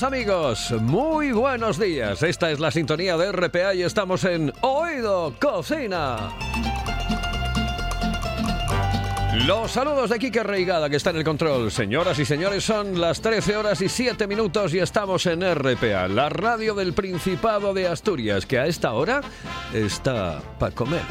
Amigos, muy buenos días. Esta es la sintonía de RPA y estamos en Oído Cocina. Los saludos de Kike Reigada que está en el control. Señoras y señores, son las 13 horas y 7 minutos y estamos en RPA, la radio del Principado de Asturias, que a esta hora está para comer.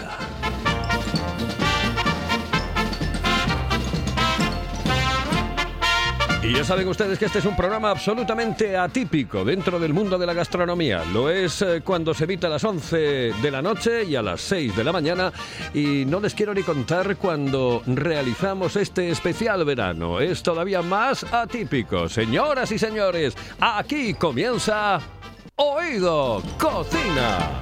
Y ya saben ustedes que este es un programa absolutamente atípico dentro del mundo de la gastronomía. Lo es eh, cuando se evita a las 11 de la noche y a las 6 de la mañana. Y no les quiero ni contar cuando realizamos este especial verano. Es todavía más atípico. Señoras y señores, aquí comienza Oído Cocina.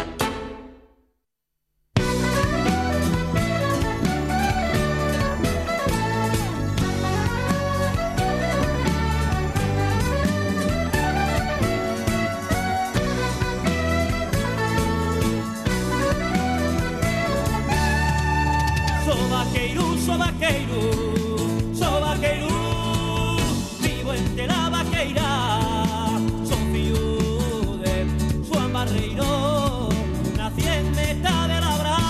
Vaqueiro, sou vaqueiro, vivo entre la vaqueira, sou filho de Juan Barreiro, nací en meta de la braña.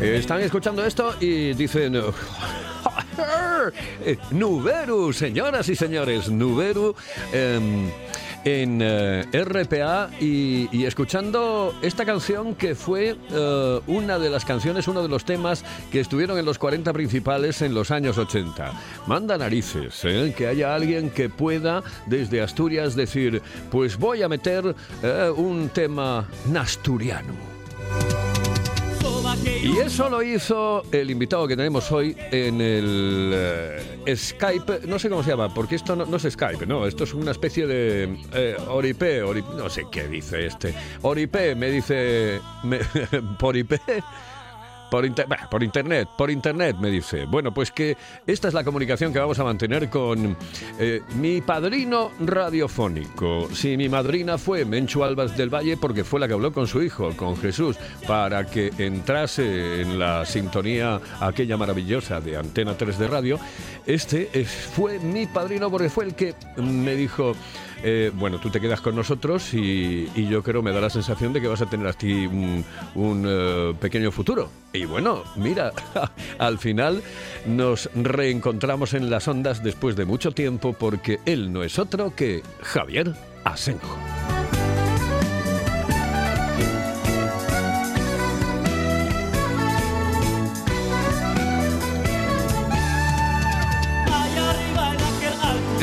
Y Están escuchando esto y dicen... eh, Nuberu, señoras y señores, Nuberu em, en eh, RPA y, y escuchando esta canción que fue eh, una de las canciones, uno de los temas que estuvieron en los 40 principales en los años 80. Manda narices, que haya alguien que pueda desde Asturias decir, pues voy a meter un tema nasturiano. Y eso lo hizo el invitado que tenemos hoy en el eh, Skype, no sé cómo se llama, porque esto no, es Skype, no, esto es una especie de eh, Oripe, Ori- no sé qué dice este. Oripe me dice, me- por IP. Por, inter- por internet, por internet me dice. Bueno, pues que esta es la comunicación que vamos a mantener con eh, mi padrino radiofónico. Si mi madrina fue Menchu Albas del Valle, porque fue la que habló con su hijo, con Jesús, para que entrase en la sintonía aquella maravillosa de Antena 3 de radio, este es- fue mi padrino porque fue el que me dijo... eh, bueno, tú te quedas con nosotros y, y yo creo me da la sensación de que vas a tener aquí un, un, eh, pequeño futuro. Y bueno, mira, al final nos reencontramos en las ondas después de mucho tiempo porque él no es otro que Javier Asenjo.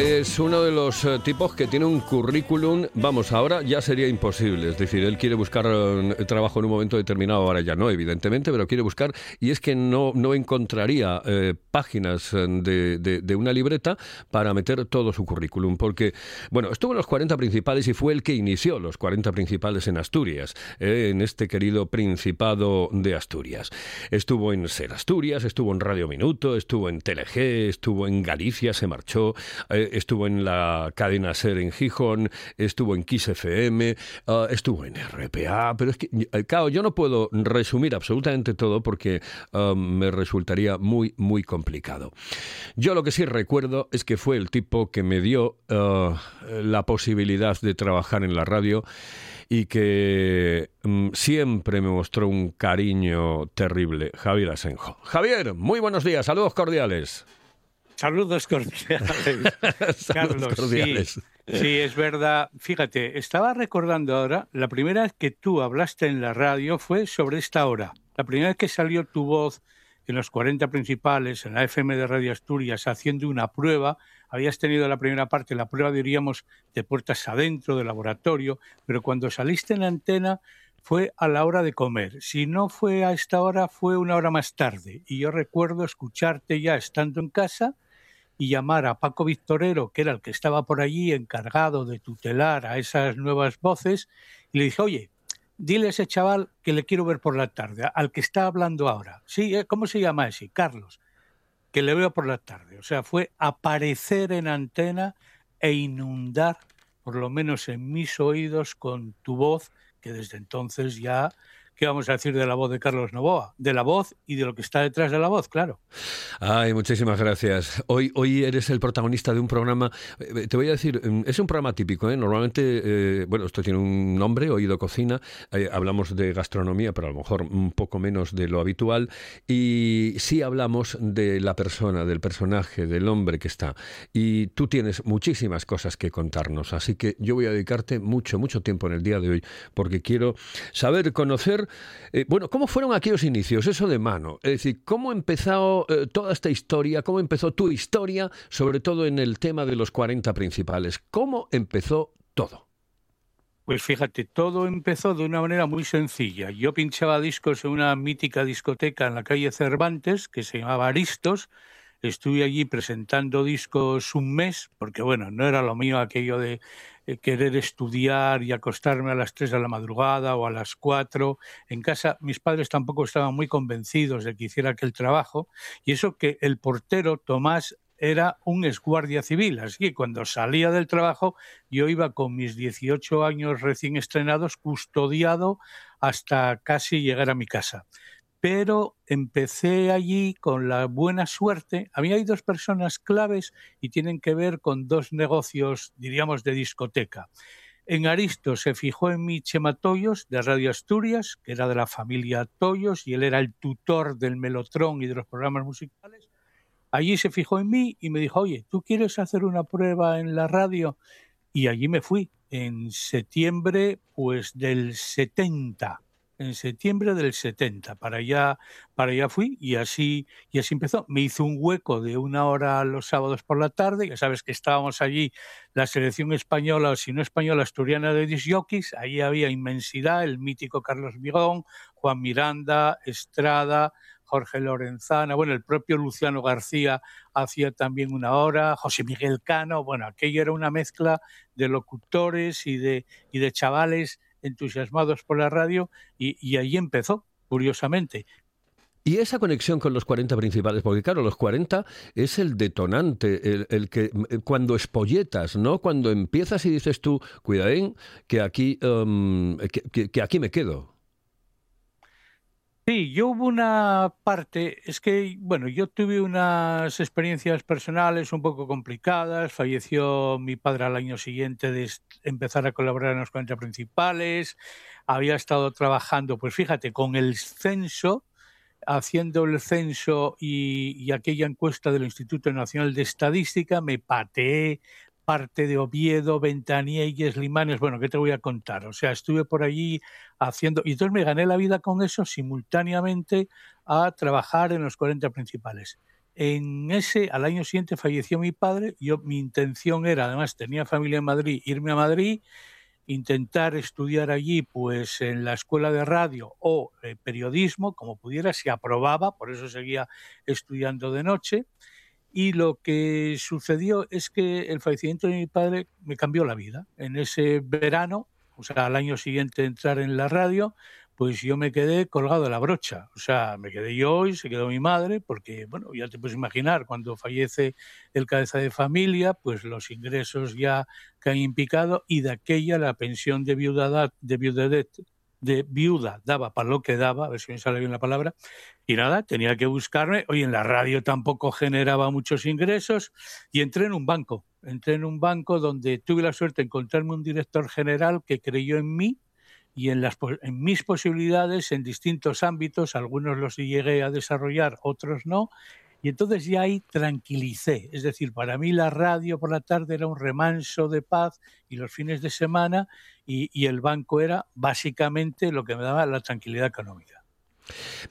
Es uno de los eh, tipos que tiene un currículum, vamos, ahora ya sería imposible. Es decir, él quiere buscar eh, trabajo en un momento determinado, ahora ya no, evidentemente, pero quiere buscar, y es que no, no encontraría eh, páginas de, de- una libreta para meter todo su currículum, porque, bueno, estuvo en los 40 principales y fue el que inició los 40 principales en Asturias, en este querido Principado de Asturias. Estuvo en Ser Asturias, estuvo en Radio Minuto, estuvo en TLG, estuvo en Galicia, se marchó, estuvo en la cadena Ser en Gijón, estuvo en Kiss FM, ah, estuvo en RPA, pero es que, eh, claro, yo no puedo resumir absolutamente todo porque ah, me resultaría muy, muy complicado. Yo lo que sí recuerdo es que fue el tipo que me dio ah, la posibilidad de trabajar en la radio y que mm, siempre me mostró un cariño terrible, Javier Asenjo. Javier, muy buenos días, saludos cordiales. Saludos cordiales. Carlos, cordiales. Sí, sí, es verdad. Fíjate, estaba recordando ahora, la primera vez que tú hablaste en la radio fue sobre esta hora. La primera vez que salió tu voz en los 40 principales, en la FM de Radio Asturias, haciendo una prueba, habías tenido la primera parte, la prueba diríamos de puertas adentro, de laboratorio, pero cuando saliste en la antena fue a la hora de comer. Si no fue a esta hora, fue una hora más tarde. Y yo recuerdo escucharte ya estando en casa y llamar a Paco Victorero, que era el que estaba por allí encargado de tutelar a esas nuevas voces, y le dije, oye, dile a ese chaval que le quiero ver por la tarde, al que está hablando ahora. Sí, ¿eh? ¿cómo se llama ese? Carlos, que le veo por la tarde. O sea, fue aparecer en antena e inundar, por lo menos en mis oídos, con tu voz, que desde entonces ya... ¿Qué vamos a decir de la voz de Carlos Novoa? De la voz y de lo que está detrás de la voz, claro. Ay, muchísimas gracias. Hoy, hoy eres el protagonista de un programa. eh, Te voy a decir, mm, es un programa típico, ¿eh? Normalmente, eh, bueno, esto tiene un nombre, Oído Cocina. eh, hablamos de gastronomía, pero a lo mejor un poco menos de lo habitual. Y sí hablamos de la persona, del personaje, del hombre que está. Y tú tienes muchísimas cosas que contarnos. Así que yo voy a dedicarte mucho, mucho tiempo en el día de hoy, porque quiero saber, conocer, eh, bueno, cómo fueron aquellos inicios, eso de mano. Es decir, cómo empezó eh, toda esta historia, cómo empezó tu historia, sobre todo en el tema de los 40 principales. ¿Cómo empezó todo? Pues fíjate, todo empezó de una manera muy sencilla. Yo pinchaba discos en una mítica discoteca en la calle Cervantes que se llamaba Aristos. Estuve allí presentando discos un mes, porque bueno, no era lo mío aquello de querer estudiar y acostarme a las 3 de la madrugada o a las 4. En casa mis padres tampoco estaban muy convencidos de que hiciera aquel trabajo. Y eso que el portero Tomás era un exguardia civil, así que cuando salía del trabajo yo iba con mis 18 años recién estrenados custodiado hasta casi llegar a mi casa. Pero empecé allí con la buena suerte. A mí hay dos personas claves y tienen que ver con dos negocios, diríamos, de discoteca. En Aristo se fijó en mí Chema Toyos, de Radio Asturias, que era de la familia Toyos, y él era el tutor del Melotrón y de los programas musicales. Allí se fijó en mí y me dijo, oye, ¿tú quieres hacer una prueba en la radio? Y allí me fui, en septiembre pues del 70, en septiembre del 70, para allá, para allá fui y así, y así empezó. Me hizo un hueco de una hora los sábados por la tarde, ya sabes que estábamos allí, la selección española, o si no española, asturiana de disjockeys, ahí había inmensidad, el mítico Carlos Migón, Juan Miranda, Estrada, Jorge Lorenzana, bueno, el propio Luciano García hacía también una hora, José Miguel Cano, bueno, aquello era una mezcla de locutores y de, y de chavales entusiasmados por la radio y, ahí empezó, curiosamente. Y esa conexión con los 40 principales, porque claro, los 40 es el detonante, el, que cuando espolletas, ¿no? Cuando empiezas y dices tú, cuidadín, que aquí, um, que aquí me quedo. Sí, yo hubo una parte, es que, bueno, yo tuve unas experiencias personales un poco complicadas. Falleció mi padre al año siguiente de empezar a colaborar en los 40 principales. Había estado trabajando, pues fíjate, con el censo, haciendo el censo y, y aquella encuesta del Instituto Nacional de Estadística. Me pateé parte de Oviedo, Ventanielles, Limanes, bueno, ¿qué te voy a contar? O sea, estuve por allí haciendo, y entonces me gané la vida con eso simultáneamente a trabajar en los 40 principales. en ese, al año siguiente falleció mi padre. Yo, mi intención era, además tenía familia en Madrid, irme a Madrid, intentar estudiar allí, pues en la escuela de radio o eh, periodismo, como pudiera, se aprobaba, por eso seguía estudiando de noche. Y lo que sucedió es que el fallecimiento de mi padre me cambió la vida. En ese verano, o sea, al año siguiente de entrar en la radio, pues yo me quedé colgado de la brocha. O sea, me quedé yo y se quedó mi madre, porque, bueno, ya te puedes imaginar, cuando fallece el cabeza de familia, pues los ingresos ya caen en picado y de aquella la pensión de viudedad, de viudedad de viuda daba para lo que daba, a ver si me sale bien la palabra, y nada, tenía que buscarme. Hoy en la radio tampoco generaba muchos ingresos y entré en un banco. Entré en un banco donde tuve la suerte de encontrarme un director general que creyó en mí y en, las, en mis posibilidades en distintos ámbitos. Algunos los llegué a desarrollar, otros no. Y entonces ya ahí tranquilicé. Es decir, para mí la radio por la tarde era un remanso de paz y los fines de semana y, el banco era básicamente lo que me daba la tranquilidad económica.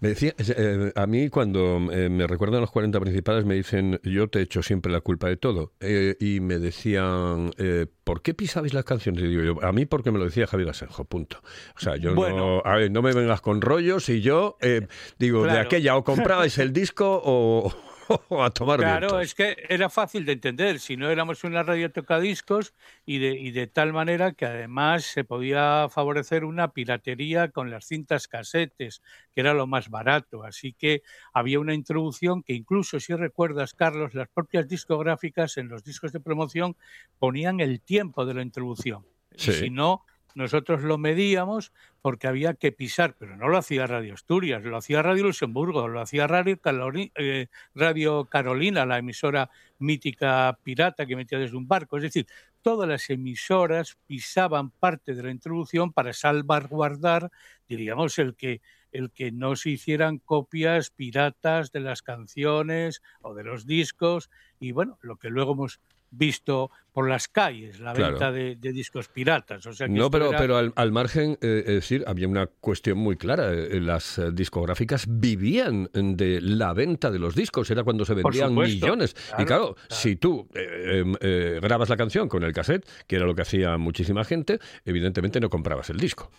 Me decía, eh, a mí cuando eh, me recuerdan los 40 principales me dicen, yo te echo siempre la culpa de todo. Eh, y me decían, ¿por qué pisabais las canciones? Y digo yo, a mí porque me lo decía Javier Asenjo, punto. O sea, yo no, a ver, no me vengas con rollos y yo digo, de aquella o comprabais el disco o, a tomar Claro, es que era fácil de entender. Si no éramos una radio tocadiscos y de, y de tal manera que además se podía favorecer una piratería con las cintas casetes, que era lo más barato. Así que había una introducción que incluso, si recuerdas, Carlos, las propias discográficas en los discos de promoción ponían el tiempo de la introducción. si no, nosotros lo medíamos porque había que pisar, pero no lo hacía Radio Asturias, lo hacía Radio Luxemburgo, lo hacía Radio, eh, Radio Carolina, la emisora mítica pirata que metía desde un barco. Es decir, todas las emisoras pisaban parte de la introducción para salvaguardar, diríamos, el que el que no se hicieran copias piratas de las canciones o de los discos y bueno, lo que luego hemos visto por las calles, la venta de, discos piratas. O sea no, pero, pero al, margen, eh, es decir, había una cuestión muy clara. Eh, las eh, discográficas vivían de la venta de los discos, era cuando se vendían millones. y claro, si tú em, grabas la canción con el cassette, que era lo que hacía muchísima gente, evidentemente no comprabas el disco.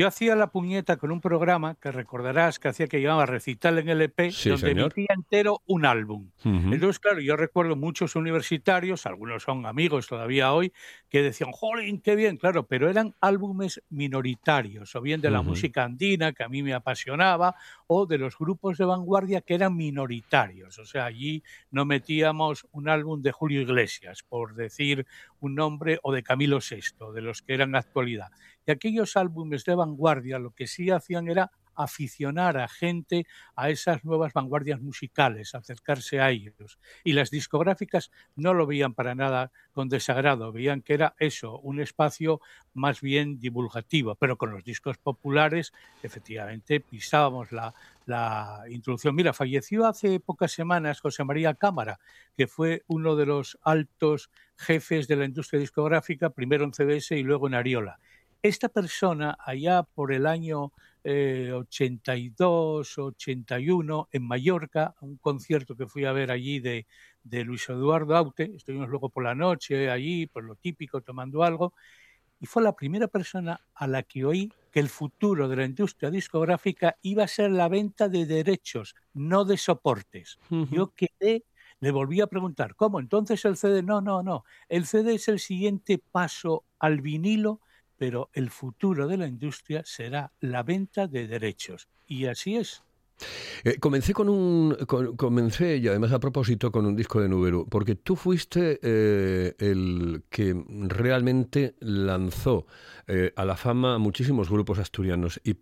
Yo hacía la puñeta con un programa que recordarás que hacía que llamaba Recital en LP, donde emitía entero un álbum. Entonces, claro, yo recuerdo muchos universitarios, algunos son amigos todavía hoy, que decían, ¡jolín, qué bien! Claro, pero eran álbumes minoritarios, o bien de la música andina, que a mí me apasionaba, o de los grupos de vanguardia que eran minoritarios. O sea, allí no metíamos un álbum de Julio Iglesias, por decir un nombre, o de Camilo VI, de los que eran actualidad. Aquellos álbumes de vanguardia lo que sí hacían era aficionar a gente a esas nuevas vanguardias musicales, acercarse a ellos. Y las discográficas no lo veían para nada con desagrado, veían que era eso, un espacio más bien divulgativo, pero con los discos populares efectivamente pisábamos la, la introducción. Mira, falleció hace pocas semanas José María Cámara, que fue uno de los altos jefes de la industria discográfica, primero en CBS y luego en Ariola. Esta persona, allá por el año 82, eh, 81, en Mallorca, un concierto que fui a ver allí de, de Luis Eduardo Aute, estuvimos luego por la noche allí, por lo típico, tomando algo, y fue la primera persona a la que oí que el futuro de la industria discográfica iba a ser la venta de derechos, no de soportes. Yo quedé, le volví a preguntar, ¿cómo? Entonces el CD, no, no, no, el CD es el siguiente paso al vinilo pero el futuro de la industria será la venta de derechos. Y así es. Eh, comencé con un comencé y además a propósito con un disco de Nuberu porque tú fuiste eh, el que realmente lanzó eh, a la fama muchísimos grupos asturianos y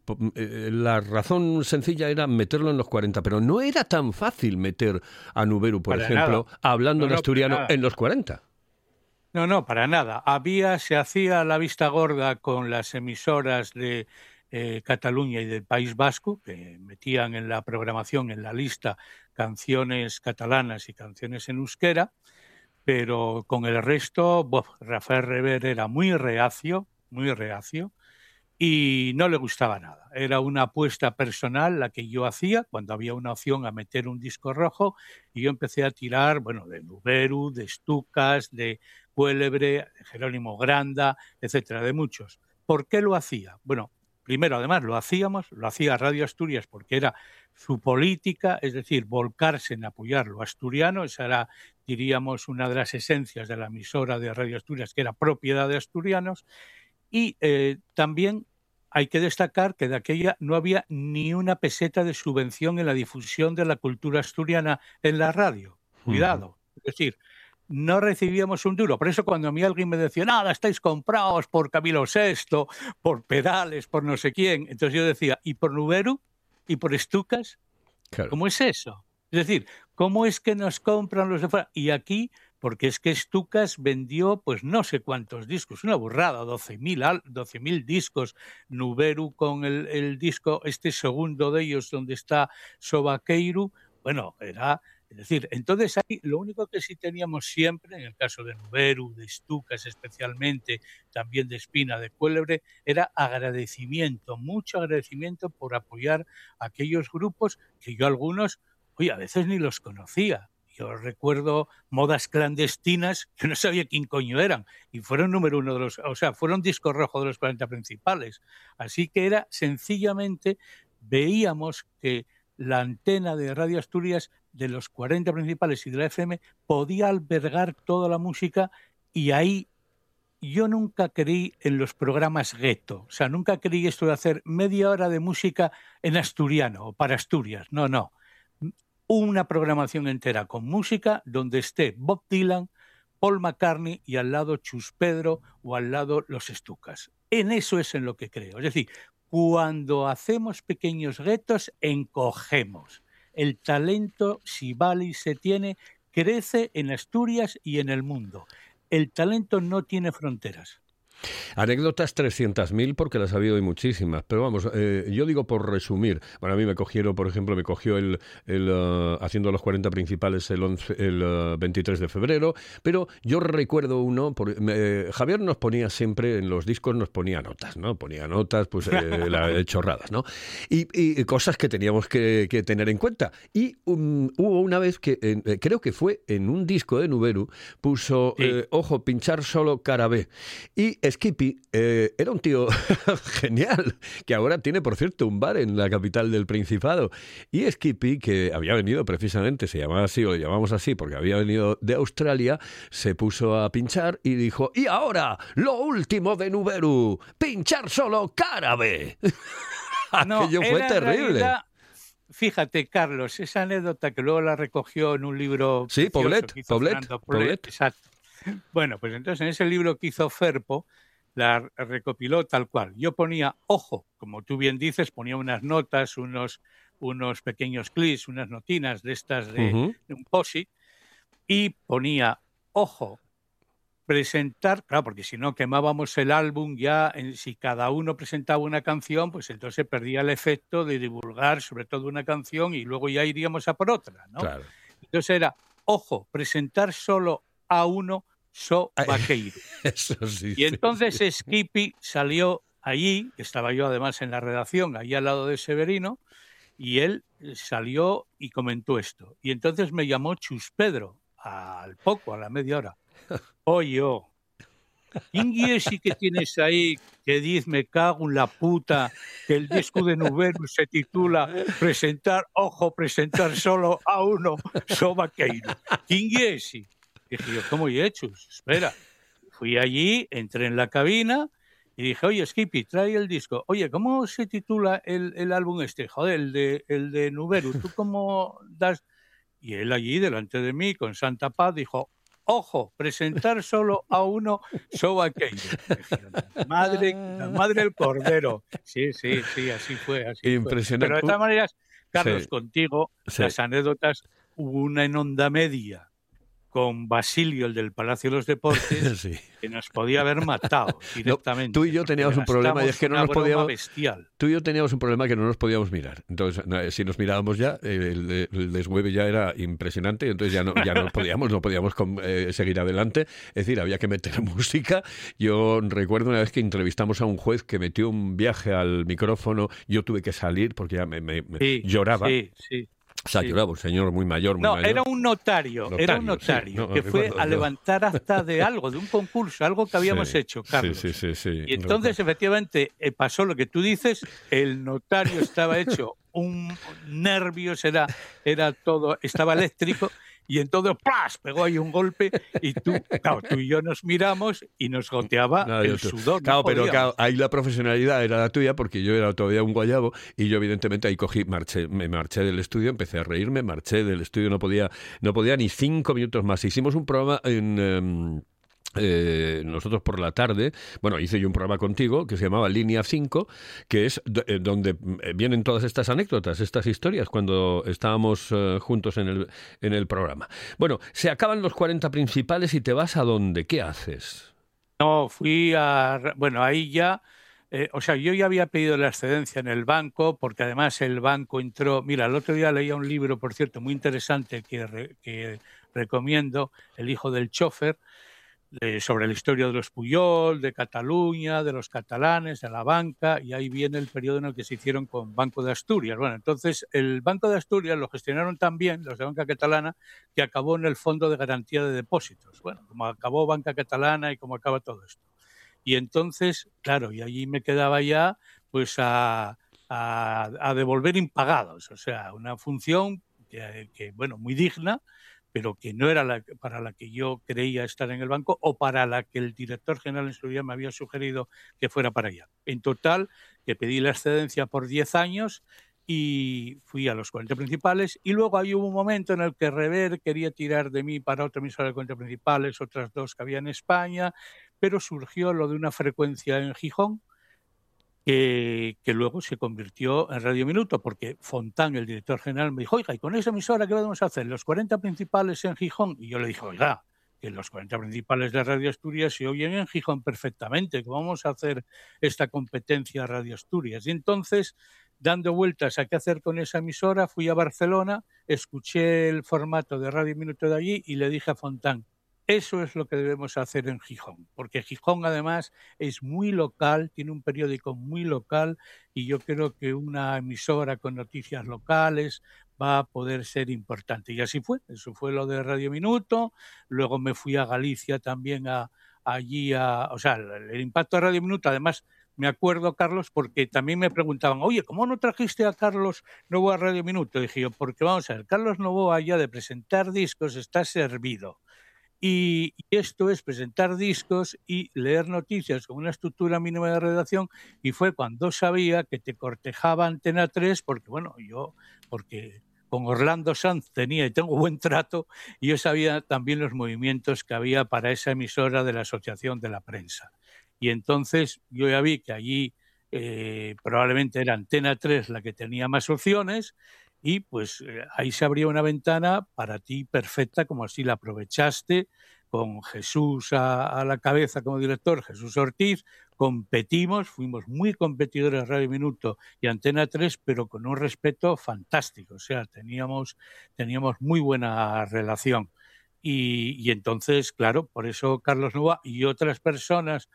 la razón sencilla era meterlo en los 40 pero no era tan fácil meter a Nuberu por ejemplo hablando en asturiano en los 40 no, no, para nada. Había, se hacía la vista gorda con las emisoras de eh, Cataluña y del País Vasco, que metían en la programación, en la lista, canciones catalanas y canciones en euskera, pero con el resto, Rafael Rever era muy reacio, muy reacio, y no le gustaba nada. Era una apuesta personal la que yo hacía cuando había una opción a meter un disco rojo y yo empecé a tirar, bueno, de Nuberu, de Stucas, de Cuélebre, de Jerónimo Granda, etcétera, de muchos. ¿Por qué lo hacía? Bueno, primero, además, lo hacíamos, lo hacía Radio Asturias porque era su política, es decir, volcarse en apoyar lo asturiano, esa era, diríamos, una de las esencias de la emisora de Radio Asturias, que era propiedad de asturianos, y eh, también hay que destacar que de aquella no había ni una peseta de subvención en la difusión de la cultura asturiana en la radio. Cuidado. Es decir, no recibíamos un duro. Por eso cuando a mí alguien me decía, nada, estáis comprados por Camilo VI, por Perales, por no sé quién. Entonces yo decía, ¿y por Nuberu? ¿Y por Estucas? Claro. ¿Cómo es eso? Es decir, ¿cómo es que nos compran los de fuera? Y aquí porque es que Stucas vendió pues no sé cuántos discos, una burrada, 12.000 al- 12.000 discos, Nuberu con el, el disco, este segundo de ellos donde está Sobaqueiru, bueno, era, es decir, entonces ahí lo único que sí teníamos siempre, en el caso de Nuberu, de Stucas especialmente, también de Espina, de Cuélebre, era agradecimiento, mucho agradecimiento por apoyar a aquellos grupos que yo algunos, oye, a veces ni los conocía. Yo recuerdo modas clandestinas que no sabía quién coño eran y fueron número uno de los, o sea, fueron disco rojo de los 40 principales. Así que era sencillamente, veíamos que la antena de Radio Asturias de los 40 principales y de la FM podía albergar toda la música y ahí yo nunca creí en los programas gueto, o sea, nunca creí esto de hacer media hora de música en asturiano o para Asturias, no, no una programación entera con música donde esté Bob Dylan, Paul McCartney y al lado Chus Pedro o al lado los Estucas. En eso es en lo que creo. Es decir, cuando hacemos pequeños retos, encogemos. El talento, si vale y se tiene, crece en Asturias y en el mundo. El talento no tiene fronteras. Anécdotas 300.000 porque las ha habido y muchísimas. Pero vamos, eh, yo digo por resumir. Bueno, a mí me cogieron, por ejemplo, me cogió el, el uh, haciendo los 40 principales el, 11, el uh, 23 de febrero. Pero yo recuerdo uno, por, Javier nos ponía siempre, en los discos nos ponía notas, ¿no? Ponía notas, pues eh, la, chorradas, ¿no? Y, y, cosas que teníamos que, que, tener en cuenta. Y um, hubo una vez que, eh, creo que fue en un disco de Nuberu, puso, sí. ojo, pinchar solo cara B. Y Skippy eh, era un tío genial, que ahora tiene, por cierto, un bar en la capital del Principado. Y Skippy, que había venido precisamente, se llamaba así, o lo llamamos así, porque había venido de Australia, se puso a pinchar y dijo, y ahora, lo último de Nuberu, pinchar solo cárabe. no, Aquello fue terrible. Realidad, fíjate, Carlos, esa anécdota que luego la recogió en un libro... Sí, Poblet, Poblet, Poblet. Exacto. Bueno, pues entonces en ese libro que hizo Ferpo, la recopiló tal cual. Yo ponía, ojo, como tú bien dices, ponía unas notas, unos, unos pequeños clics, unas notinas de estas de, uh -huh. de un POSI, y ponía, ojo, presentar, claro, porque si no quemábamos el álbum ya, en, si cada uno presentaba una canción, pues entonces perdía el efecto de divulgar sobre todo una canción y luego ya iríamos a por otra, ¿no? Claro. Entonces era, ojo, presentar solo a uno So Vaqueiro. Eso sí, y entonces sí. Skippy salió allí, estaba yo además en la redacción, allí al lado de Severino, y él salió y comentó esto. Y entonces me llamó Chus Pedro, al poco, a la media hora. Oye, oh, ¿quién que tienes ahí que dice me cago en la puta que el disco de Nuberu se titula Presentar, ojo, presentar solo a uno, So Vaqueiro? ¿Quién es? Dije yo, ¿cómo he hecho? Espera. Fui allí, entré en la cabina y dije, oye, Skippy, trae el disco. Oye, ¿cómo se titula el, el álbum este? Joder, el de, el de Nuberu. ¿Tú cómo das...? Y él allí, delante de mí, con Santa Paz, dijo, ojo, presentar solo a uno, so aquello. Madre, la madre del cordero. Sí, sí, sí, así fue. Así Impresionante. Fue. Pero de todas maneras, Carlos, Sí. contigo, Sí. las anécdotas, hubo una en onda media con Basilio, el del Palacio de los Deportes, Sí. que nos podía haber matado directamente. tú y yo teníamos un problema y es que no nos podíamos- bestial. Tú y yo teníamos un problema que no nos podíamos mirar. Entonces, na- si nos mirábamos ya, eh, el, el desmueve ya era impresionante, entonces ya no, ya no podíamos, no podíamos eh, seguir adelante. Es decir, había que meter música. Yo recuerdo una vez que entrevistamos a un juez que metió un viaje al micrófono, yo tuve que salir porque ya me, me- me Sí, lloraba. Sí, sí. O sea, sí. lloraba, un señor muy mayor, muy No, mayor. era un notario, era un Notario, sí, notario no, que fue a levantar acta de algo, de un concurso, algo que habíamos Sí, hecho, Carlos. Sí, sí, sí. sí, Y entonces, efectivamente, eh, pasó lo que tú dices, el notario estaba hecho un nervios, era, era todo, estaba eléctrico, y entonces ¡plas! pegó ahí un golpe, y tú, claro, tú y yo nos miramos y nos goteaba el sudor. no Claro, pero claro, ahí la profesionalidad era la tuya porque yo era todavía un guayabo y yo evidentemente ahí cogí, marché, me marché del estudio, empecé a reírme, marché del estudio, no podía, no podía ni cinco minutos más. Hicimos un programa en... em, eh, nosotros por la tarde, bueno, hice yo un programa contigo que se llamaba Línea 5, que es eh, donde eh, vienen todas estas anécdotas, estas historias, cuando estábamos juntos en el, en el programa. Bueno, se acaban los 40 principales y te vas a dónde, ¿qué haces? No, fui a. Bueno, ahí ya. o sea, yo ya había pedido la excedencia en el banco, porque además el banco entró. Mira, el otro día leía un libro, por cierto, muy interesante que, que recomiendo, El hijo del chofer, sobre la historia de los Puyol, de Cataluña, de los catalanes, de la banca, y ahí viene el periodo en el que se hicieron con Banco de Asturias. Bueno, entonces el Banco de Asturias lo gestionaron tan bien los de Banca Catalana que acabó en el Fondo de Garantía de Depósitos. Bueno, como acabó Banca Catalana y como acaba todo esto. Y entonces, claro, y allí me quedaba ya pues a, devolver impagados, o sea, una función que, bueno, muy digna, pero que no era para la que yo creía estar en el banco o para la que el director general en su día me había sugerido que fuera para allá. En total, que pedí la excedencia por 10 años y fui a los 40 principales y luego ahí hubo un momento en el que Rever quería tirar de mí para otra emisora de 40 principales, otras dos que había en España, pero surgió lo de una frecuencia en Gijón que, luego se convirtió en Radio Minuto, porque Fontán, el director general, me dijo, oiga, ¿y con esa emisora qué podemos hacer? Los 40 principales en Gijón. Y yo le dije, oiga, que los 40 principales de Radio Asturias se oyen en Gijón perfectamente, que vamos a hacer esta competencia a Radio Asturias. Y entonces, dando vueltas a qué hacer con esa emisora, fui a Barcelona, escuché el formato de Radio Minuto de allí y le dije a Fontán, eso es lo que debemos hacer en Gijón, porque Gijón además es muy local, tiene un periódico muy local y yo creo que una emisora con noticias locales va a poder ser importante. Y así fue, eso fue lo de Radio Minuto, luego me fui a Galicia también a, allí a, o sea, el, impacto de Radio Minuto, además me acuerdo, Carlos, porque también me preguntaban, oye, ¿cómo no trajiste a Carlos Novoa a Radio Minuto? Dije yo, porque vamos a ver, Carlos Novoa ya de presentar discos está servido. Y, esto es presentar discos y leer noticias con una estructura mínima de redacción. Y fue cuando sabía que te cortejaba Antena 3, porque bueno, yo, porque con Orlando Sanz tenía y tengo buen trato, y yo sabía también los movimientos que había para esa emisora de la Asociación de la Prensa. Y entonces yo ya vi que allí eh, probablemente era Antena 3 la que tenía más opciones y pues eh, ahí se abría una ventana para ti perfecta, como así la aprovechaste, con Jesús a, la cabeza como director, Jesús Ortiz, competimos, fuimos muy competidores Radio Minuto y Antena 3, pero con un respeto fantástico, o sea, teníamos, teníamos muy buena relación. Y, y entonces, claro, por eso Carlos Nova y otras personas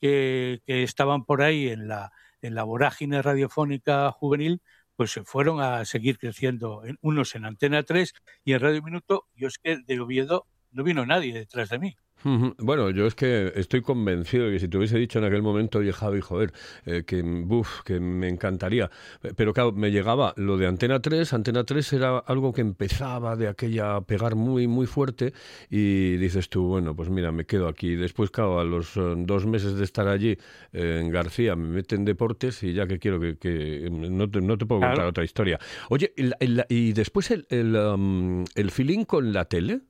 que, que estaban por ahí en la, en la vorágine radiofónica juvenil, pues se fueron a seguir creciendo, en, unos en Antena 3 y en Radio Minuto. Yo es que de Oviedo no vino nadie detrás de mí. Bueno, yo es que estoy convencido de que si te hubiese dicho en aquel momento, oye Javi, joder, eh, que, buf, que me encantaría. Pero claro, me llegaba lo de Antena 3. Antena 3 era algo que empezaba de aquella a pegar muy, muy fuerte. Y dices tú, bueno, pues mira, me quedo aquí. Después, claro, a los uh, dos meses de estar allí eh, en García me meten deportes y ya que quiero que. que no, te, no, te, puedo contar claro. otra historia. Oye, el, el, y después el, el, um, el feeling con la tele.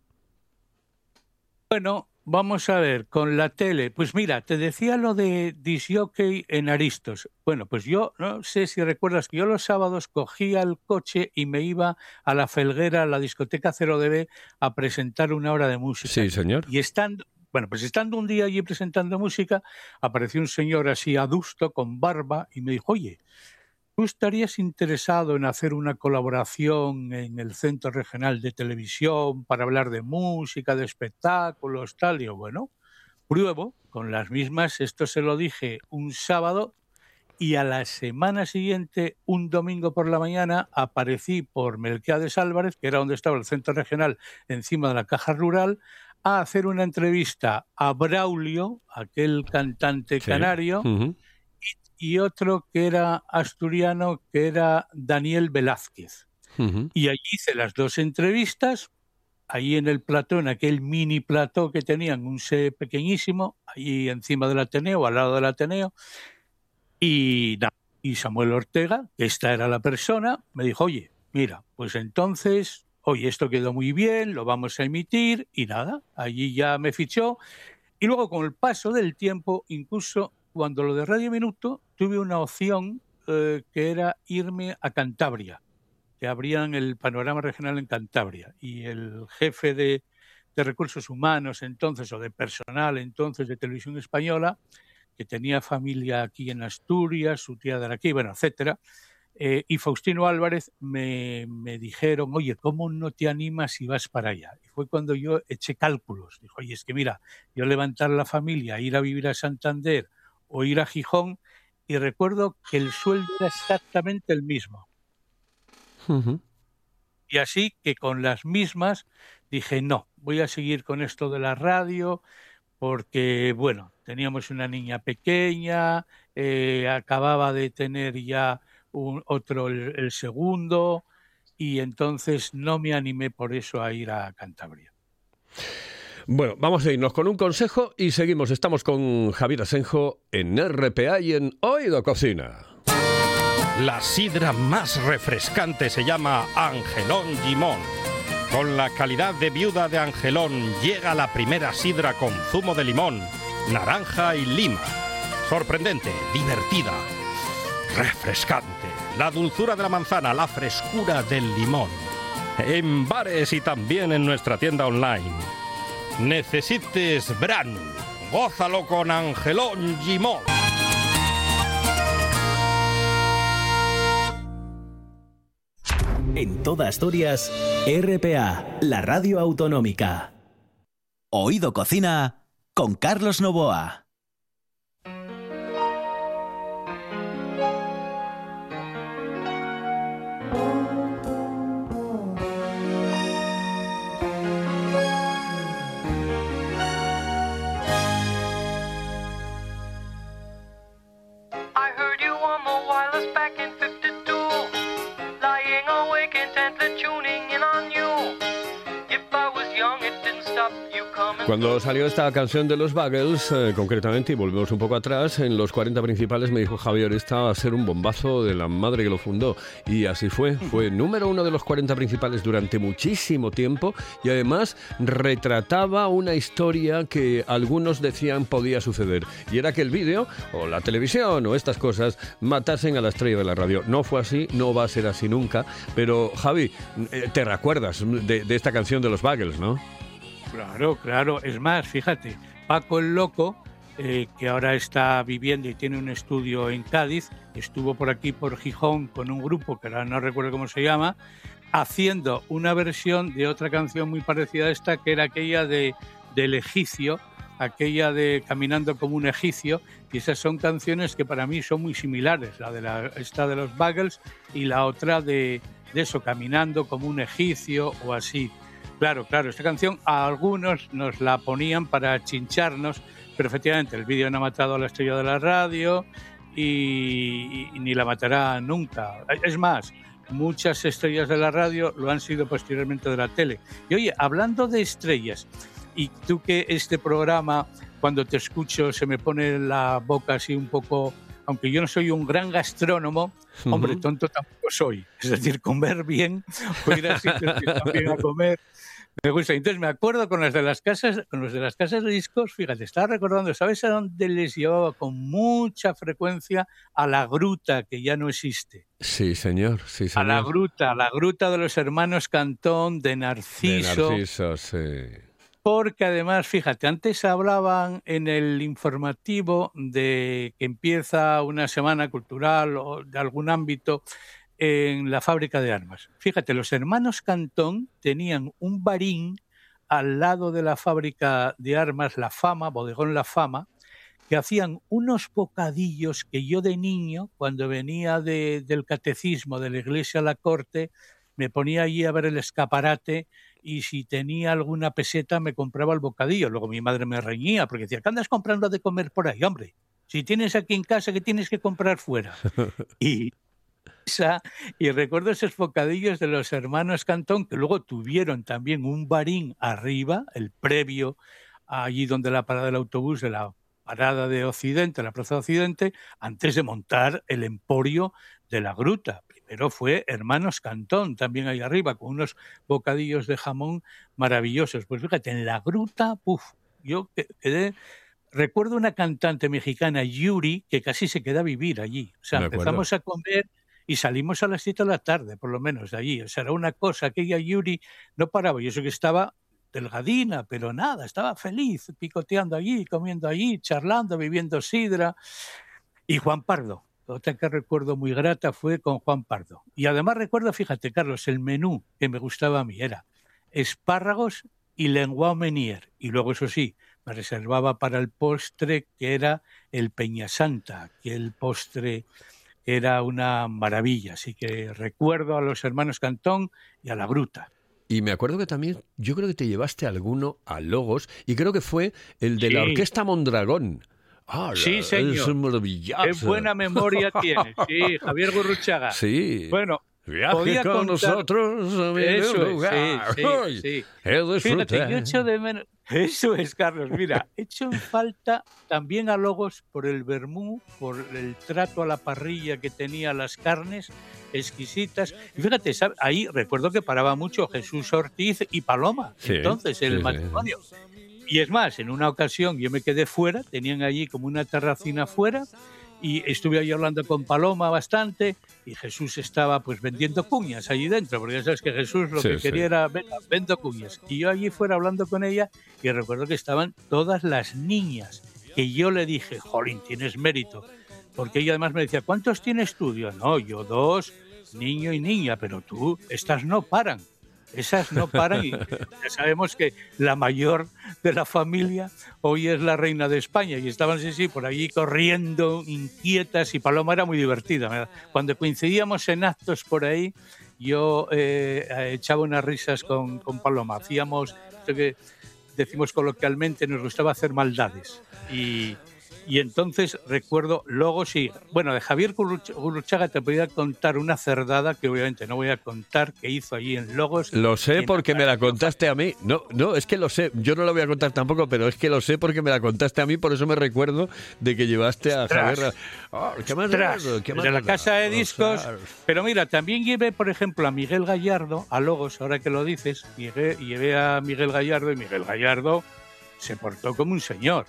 Bueno, Vamos a ver, con la tele. Pues mira, te decía lo de disjockey en Aristos. Bueno, pues yo no sé si recuerdas que yo los sábados cogía el coche y me iba a la Felguera, a la discoteca 0DB, a presentar una hora de música. Sí, señor. Y estando, bueno, pues estando un día allí presentando música, apareció un señor así adusto, con barba, y me dijo, oye, ¿tú estarías interesado en hacer una colaboración en el Centro Regional de Televisión para hablar de música, de espectáculos, tal? Y yo, bueno, pruebo con las mismas, esto se lo dije un sábado, y a la semana siguiente, un domingo por la mañana, aparecí por Melquiades Álvarez, que era donde estaba el centro regional, encima de la caja rural, a hacer una entrevista a Braulio, aquel cantante Sí. canario. Y otro que era asturiano, que era Daniel Velázquez. Y allí hice las dos entrevistas, ahí en el plató, en aquel mini plató que tenían, un set pequeñísimo, allí encima del Ateneo, al lado del Ateneo. Y, y Samuel Ortega, que esta era la persona, me dijo, oye, mira, pues entonces, oye, esto quedó muy bien, lo vamos a emitir, y nada, allí ya me fichó. Y luego, con el paso del tiempo, incluso cuando lo de Radio Minuto, tuve una opción eh, que era irme a Cantabria que abrían el panorama regional en Cantabria. Y el jefe de, de recursos humanos entonces, o de personal entonces de televisión española, que tenía familia aquí en Asturias, su tía de aquí, bueno, etcétera, eh, y Faustino Álvarez me, me dijeron, oye, ¿cómo no te animas si vas para allá? Y fue cuando yo eché cálculos. Dijo, oye, es que mira, yo levantar la familia, ir a vivir a Santander o ir a Gijón, y recuerdo que el sueldo era exactamente el mismo. Y así que con las mismas dije, no, voy a seguir con esto de la radio, porque, bueno, teníamos una niña pequeña, eh, acababa de tener ya un, otro, el, el segundo, y entonces no me animé por eso a ir a Cantabria. Bueno, vamos a irnos con un consejo y seguimos. Estamos con Javier Asenjo en RPA y en Oído Cocina. La sidra más refrescante se llama Angelón Gimón. Con la calidad de viuda de Angelón llega la primera sidra con zumo de limón, naranja y lima. Sorprendente, divertida, refrescante. La dulzura de la manzana, la frescura del limón. En bares y también en nuestra tienda online. Necesites Bran. Gózalo con Angelón Gimón. En toda Asturias, RPA, la radio autonómica. Oído Cocina con Carlos Novoa. gently tuning. Cuando salió esta canción de los Buggles, eh, concretamente, y volvemos un poco atrás, en los 40 principales me dijo Javier, esta va a ser un bombazo de la madre que lo fundó. Y así fue. Fue número uno de los 40 principales durante muchísimo tiempo y además retrataba una historia que algunos decían podía suceder. Y era que el vídeo, o la televisión, o estas cosas, matasen a la estrella de la radio. No fue así, no va a ser así nunca. Pero, Javi, eh, te recuerdas de, de esta canción de los Buggles, ¿no? Claro, claro. Es más, fíjate, Paco el Loco, eh, que ahora está viviendo y tiene un estudio en Cádiz, estuvo por aquí, por Gijón, con un grupo que ahora no recuerdo cómo se llama, haciendo una versión de otra canción muy parecida a esta, que era aquella de del egipcio, aquella de Caminando como un egipcio, y esas son canciones que para mí son muy similares, la de la, esta de los Buggles y la otra de, de eso, Caminando como un egipcio o así. Claro, claro, esta canción a algunos nos la ponían para chincharnos, pero efectivamente el vídeo no ha matado a la estrella de la radio y, ni la matará nunca. Es más, muchas estrellas de la radio lo han sido posteriormente de la tele. Y oye, hablando de estrellas, y tú que este programa, cuando te escucho, se me pone la boca así un poco, aunque yo no soy un gran gastrónomo, hombre, tonto tampoco soy. Es decir, comer bien, o ir a sitios que bien a comer. Me gusta. Entonces me acuerdo con los de las casas, con los de las casas de discos, fíjate, estaba recordando, ¿sabes a dónde les llevaba con mucha frecuencia? A la gruta, que ya no existe. Sí, señor, sí, A señor. la gruta, a la gruta de los hermanos Cantón, de De Narciso. Narciso, sí. Porque además, fíjate, antes hablaban en el informativo de que empieza una semana cultural o de algún ámbito en la fábrica de armas. Fíjate, los hermanos Cantón tenían un barín al lado de la fábrica de armas, La Fama, Bodegón La Fama, que hacían unos bocadillos que yo de niño, cuando venía de- del catecismo de la iglesia a la corte, me ponía allí a ver el escaparate y si tenía alguna peseta me compraba el bocadillo. Luego mi madre me reñía porque decía, ¿qué andas comprando de comer por ahí, hombre? Si tienes aquí en casa, que tienes que comprar fuera? Y, esa- y recuerdo esos bocadillos de los hermanos Cantón, que luego tuvieron también un barín arriba, el previo, allí donde la parada del autobús de la parada de Occidente, la Plaza de Occidente, antes de montar el emporio de la gruta. Primero fue Hermanos Cantón, también ahí arriba, con unos bocadillos de jamón maravillosos. Pues fíjate, en la gruta, puf, yo que- quedé... Recuerdo una cantante mexicana, Yuri, que casi se queda a vivir allí. O sea, Me acuerdo. empezamos a comer y salimos a las 7 de la tarde, por lo menos, de allí. O sea, era una cosa, aquella Yuri no paraba. Y eso que estaba delgadina, pero nada, estaba feliz, picoteando allí, comiendo allí, charlando, bebiendo sidra. Y Juan Pardo, otra que recuerdo muy grata fue con Juan Pardo. Y además recuerdo, fíjate, Carlos, el menú que me gustaba a mí era espárragos y lenguao menier. Y luego, eso sí, me reservaba para el postre que era el Peñasanta, que el postre era una maravilla. Así que recuerdo a los hermanos Cantón y a la Gruta. Y me acuerdo que también, yo creo que te llevaste alguno a Logos, y creo que fue el de la. Orquesta Mondragón. Ah, Sí, señor. Es maravilloso. Qué buena memoria tienes. Sí, Javier Gurruchaga. Sí. Bueno, Viaje podía con contar- nosotros a mi Eso es, lugar. sí, Ay, sí, Fíjate, yo echo de menos. Eso es, Carlos. Mira, echo en falta también a Logos por el vermú, por el trato a la parrilla que tenía las carnes exquisitas. Y fíjate, ahí recuerdo que paraba mucho Jesús Ortiz y Paloma. Sí, entonces, el matrimonio. Y es más, en una ocasión yo me quedé fuera, tenían allí como una terracina fuera y estuve ahí hablando con Paloma bastante y Jesús estaba pues vendiendo cuñas allí dentro, porque ya sabes que Jesús lo Sí, que sí. quería era "Venga, vendo cuñas. Y yo allí fuera hablando con ella y recuerdo que estaban todas las niñas que yo le dije, jolín, tienes mérito. Porque ella además me decía, ¿cuántos tienes tú? Yo, no, yo dos, niño y niña, pero tú, estas no paran. Esas no paran y ya sabemos que la mayor de la familia hoy es la reina de España y estaban sí, sí, por allí corriendo, inquietas y Paloma era muy divertida. Cuando coincidíamos en actos por ahí, yo eh, echaba unas risas con, con Paloma. Hacíamos, que decimos coloquialmente, nos gustaba hacer maldades. Y, y entonces recuerdo, luego sí, bueno, de Javier Gurruchaga te podía contar una cerdada que obviamente no voy a contar que hizo allí en Logos. Lo sé porque me la contaste a mí. No, no, es que lo sé. Yo no lo voy a contar tampoco, pero es que lo sé porque me la contaste a mí. Por eso me recuerdo de que llevaste a Ostras. Javier. Ah, ¿Qué más Ostras, raro? ¿Qué más de la casa de discos. Ostras. Pero mira, también llevé, por ejemplo, a Miguel Gallardo, a Logos, ahora que lo dices, llevé, llevé a Miguel Gallardo y Miguel Gallardo se portó como un señor.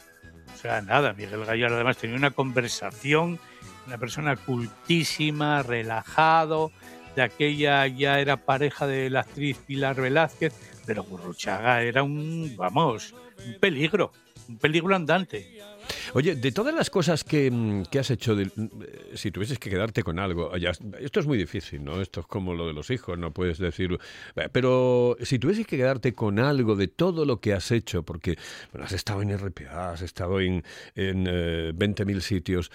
Sea, nada, Miguel Gallardo además tenía una conversación, una persona cultísima, relajado, de aquella ya era pareja de la actriz Pilar Velázquez, pero Gurruchaga era un, vamos, un peligro, un peligro andante. Oye, de todas las cosas que, mm, que has hecho, mm, si tuvieses que quedarte con algo, esto es muy difícil, ¿no? Esto es como lo de los hijos, no puedes decir... eh, Pero si tuvieses que quedarte con algo de todo lo que has hecho, porque has estado en RPA, has estado en, en eh, 20.000 sitios,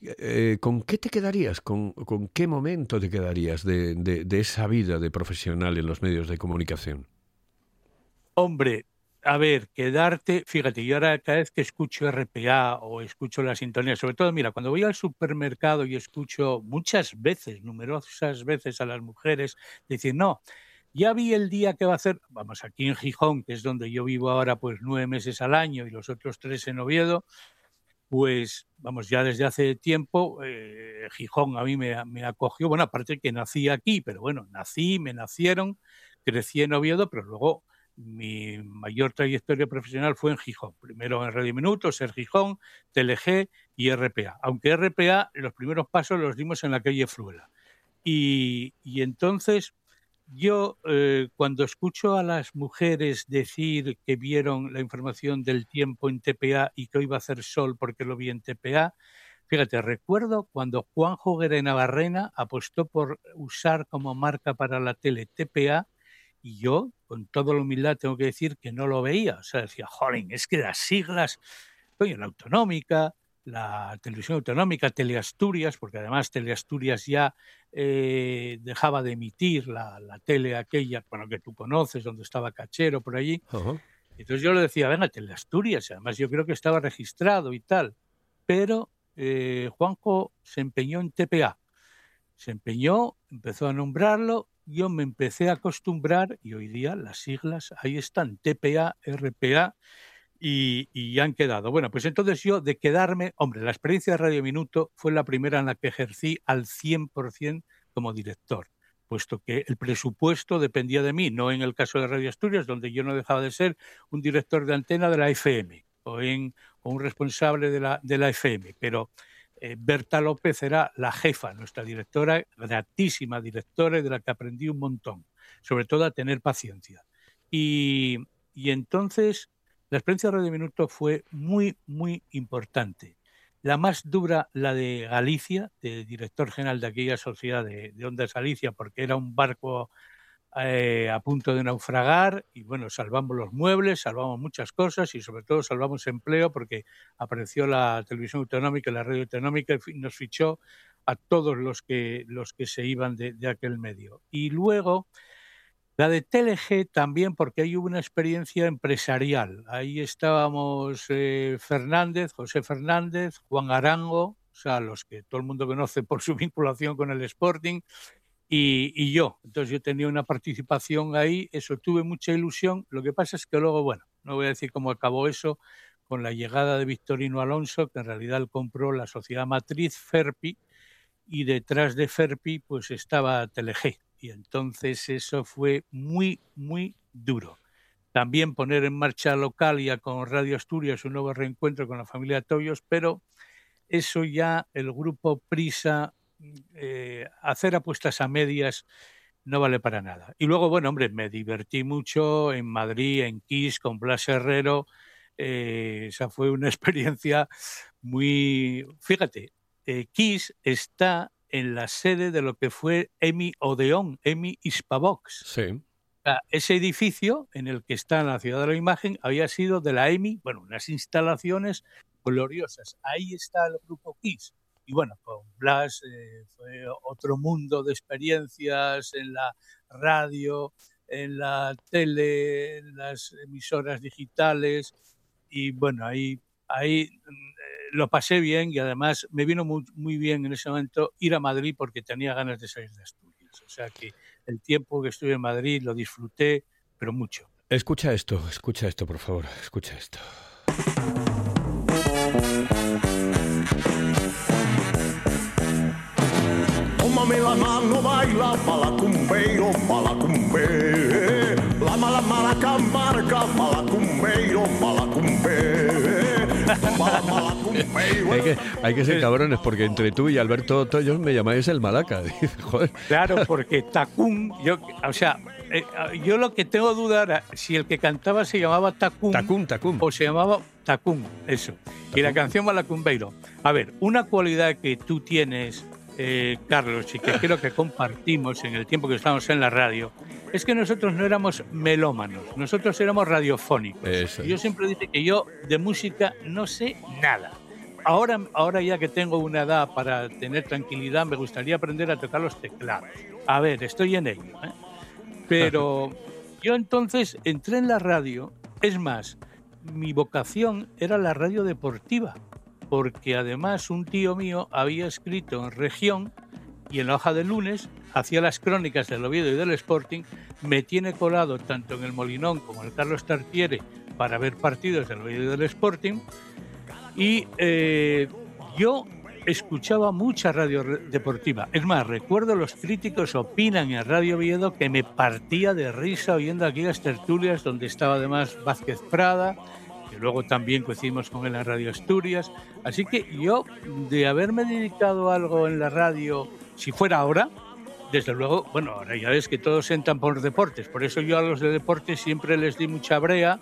eh, ¿con qué te quedarías? ¿Con, qué momento te quedarías de- de esa vida de profesional en los medios de comunicación? Hombre, a ver, quedarte, fíjate, yo ahora cada vez que escucho RPA o escucho la sintonía, sobre todo, mira, cuando voy al supermercado y escucho muchas veces, numerosas veces a las mujeres decir, no, ya vi el día que va a hacer, vamos, aquí en Gijón, que es donde yo vivo ahora, pues nueve meses al año y los otros tres en Oviedo, pues vamos, ya desde hace tiempo, eh, Gijón a mí me, me acogió, bueno, aparte que nací aquí, pero bueno, nací, me nacieron, crecí en Oviedo, pero luego mi mayor trayectoria profesional fue en Gijón. Primero en Radio Minuto, Ser Gijón, TLG y RPA. Aunque RPA, los primeros pasos los dimos en la calle Fruela. Y, y entonces yo, eh, cuando escucho a las mujeres decir que vieron la información del tiempo en TPA y que hoy va a hacer sol porque lo vi en TPA, fíjate, recuerdo cuando Juan Joguera Navarrena apostó por usar como marca para la tele TPA y yo, con toda la humildad, tengo que decir que no lo veía. O sea, decía, jolín, es que las siglas, coño, la autonómica, la televisión autonómica, Teleasturias, porque además Teleasturias ya eh, dejaba de emitir la, la, tele aquella, bueno, que tú conoces, donde estaba Cachero por allí. Uh -huh. Entonces yo le decía, venga, Teleasturias, además yo creo que estaba registrado y tal. Pero eh, Juanjo se empeñó en TPA. Se empeñó, empezó a nombrarlo, yo me empecé a acostumbrar y hoy día las siglas ahí están, TPA, RPA, y, y, han quedado. Bueno, pues entonces yo de quedarme, hombre, la experiencia de Radio Minuto fue la primera en la que ejercí al 100% como director, puesto que el presupuesto dependía de mí, no en el caso de Radio Asturias, donde yo no dejaba de ser un director de antena de la FM o, en, o un responsable de la, de la FM, pero eh, Berta López era la jefa, nuestra directora, gratísima directora de la que aprendí un montón, sobre todo a tener paciencia. Y, entonces la experiencia de Radio Minuto fue muy, muy importante. La más dura, la de Galicia, de director general de aquella sociedad de, de Ondas Galicia, porque era un barco eh, a punto de naufragar y bueno, salvamos los muebles, salvamos muchas cosas y sobre todo salvamos empleo porque apareció la televisión autonómica la radio autonómica y nos fichó a todos los que, los que se iban de, de aquel medio. Y luego la de TLG también porque ahí hubo una experiencia empresarial. Ahí estábamos eh, Fernández, José Fernández, Juan Arango, o sea, los que todo el mundo conoce por su vinculación con el Sporting, y, yo. Entonces yo tenía una participación ahí, eso tuve mucha ilusión. Lo que pasa es que luego, bueno, no voy a decir cómo acabó eso, con la llegada de Victorino Alonso, que en realidad compró la sociedad matriz Ferpi, y detrás de Ferpi pues estaba TLG, y entonces eso fue muy, muy duro. También poner en marcha Localia con Radio Asturias un nuevo reencuentro con la familia Toyos, pero eso ya el grupo Prisa, eh, hacer apuestas a medias no vale para nada. Y luego, bueno, hombre, me divertí mucho en Madrid, en Kiss, con Blas Herrero. Eh, esa fue una experiencia muy... Fíjate, eh, Kiss está en la sede de lo que fue EMI Odeón, EMI Hispavox. Sí. O sea, ese edificio en el que está la ciudad de la imagen había sido de la EMI, bueno, unas instalaciones gloriosas. Ahí está el grupo Kiss. Y bueno, con Blas eh, fue otro mundo de experiencias en la radio, en la tele, en las emisoras digitales. Y bueno, ahí, ahí lo pasé bien y además me vino muy, muy, bien en ese momento ir a Madrid porque tenía ganas de salir de Asturias. O sea que el tiempo que estuve en Madrid lo disfruté, pero mucho. Escucha esto, escucha esto, por favor, escucha esto. Tómame la mano, baila, malacumbeiro, malacumbe. La mala maraca marca, malacumbeiro, malacumbe. hay, que, hay que ser cabrones porque entre tú y Alberto Toyos me llamáis el Malaca. Joder. Claro, porque Tacún, yo, o sea, eh, yo lo que tengo duda era si el que cantaba se llamaba Tacún, Tacún, Tacún. o se llamaba Tacún, eso. Y la canción Malacumbeiro. A ver, una cualidad que tú tienes, eh, Carlos, y que creo que compartimos en el tiempo que estamos en la radio, es que nosotros no éramos melómanos, nosotros éramos radiofónicos. Eso. Yo siempre dije que yo de música no sé nada. Ahora, ahora ya que tengo una edad para tener tranquilidad, me gustaría aprender a tocar los teclados. A ver, estoy en ello. ¿eh? Pero yo entonces entré en la radio, es más, mi vocación era la radio deportiva, porque además un tío mío había escrito en región y en la hoja de lunes hacía las crónicas del Oviedo y del Sporting, me tiene colado tanto en el Molinón como en el Carlos Tartiere para ver partidos del Oviedo y del Sporting. Y eh, yo escuchaba mucha radio deportiva. Es más, recuerdo los críticos opinan en Radio Oviedo que me partía de risa oyendo aquellas tertulias donde estaba además Vázquez Prada, que luego también coincidimos con él en Radio Asturias. Así que yo, de haberme dedicado a algo en la radio, si fuera ahora, desde luego, bueno, ahora ya ves que todos entran por deportes, por eso yo a los de deportes siempre les di mucha brea,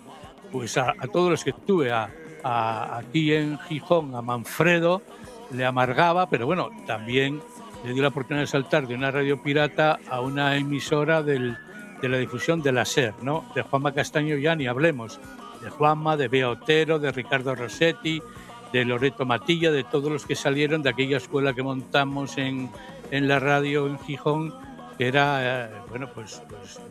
pues a, a todos los que tuve, a, a- aquí en Gijón, a Manfredo, le amargaba, pero bueno, también le dio la oportunidad de saltar de una radio pirata a una emisora del- de la difusión de la SER, ¿no? De Juanma Castaño ya ni hablemos, de Juanma, de Bea Otero, de Ricardo Rossetti, de Loreto Matilla, de todos los que salieron de aquella escuela que montamos en, en la radio en Gijón, que era, eh, bueno, pues, pues, eh,